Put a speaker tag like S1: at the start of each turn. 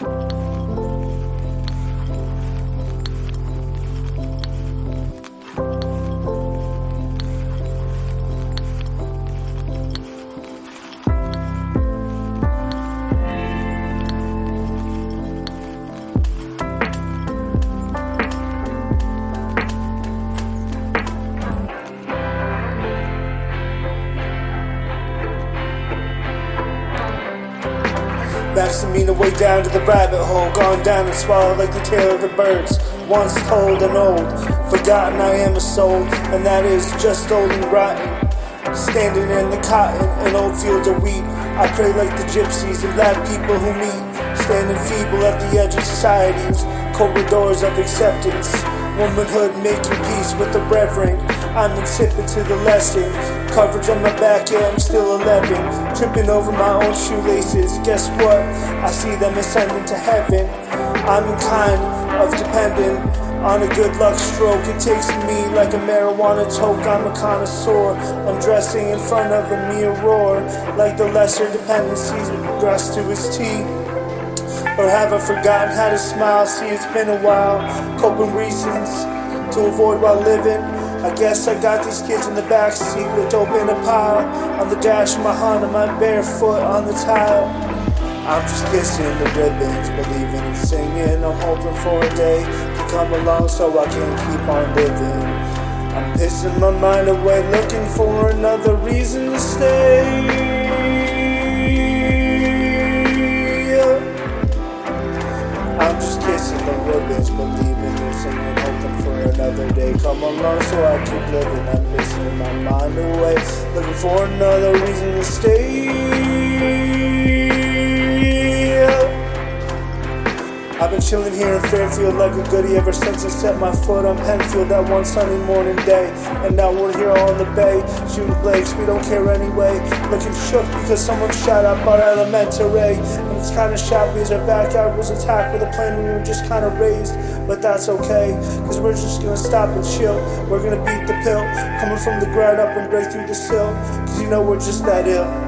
S1: Bye. Passing me the way down to the rabbit hole, gone down and swallowed like the tail of the birds. Once told and old, forgotten I am a soul, and that is just old and rotten. Standing in the cotton and old fields of wheat, I pray like the gypsies and black people who meet. Standing feeble at the edge of society's corridors of acceptance. Womanhood making peace with the reverend. I'm insipid to the lesson. Coverage on my back, yeah, I'm still 11. Tripping over my own shoelaces. Guess what? I see them ascending to heaven. I'm in kind of dependent on a good luck stroke. It takes me like a marijuana toke. I'm a connoisseur. I'm dressing in front of a mirror like the lesser dependencies dressed to his teeth. Or have I forgotten how to smile? See, it's been a while. Coping reasons to avoid while living. I guess I got these kids in the backseat with dope in a pile. On the dash of my Honda, my barefoot on the tile. I'm just kissing the ribbons, believing and singing. I'm hoping for a day to come along so I can keep on living. I'm pissing my mind away, another day. Come along so I keep living. I'm missing my mind away, looking for another reason to stay. Been chilling here in Fairfield like a goodie ever since I set my foot on Penfield that one sunny morning day. And now we're here on the bay, shooting blakes, we don't care anyway. Looking shook because someone shot up our elementary. And it's kinda shot because our backyard was attacked with a plane we were just kinda raised. But that's okay, cause we're just gonna stop and chill. We're gonna beat the pill, coming from the ground up and break through the sill. Cause you know we're just that ill.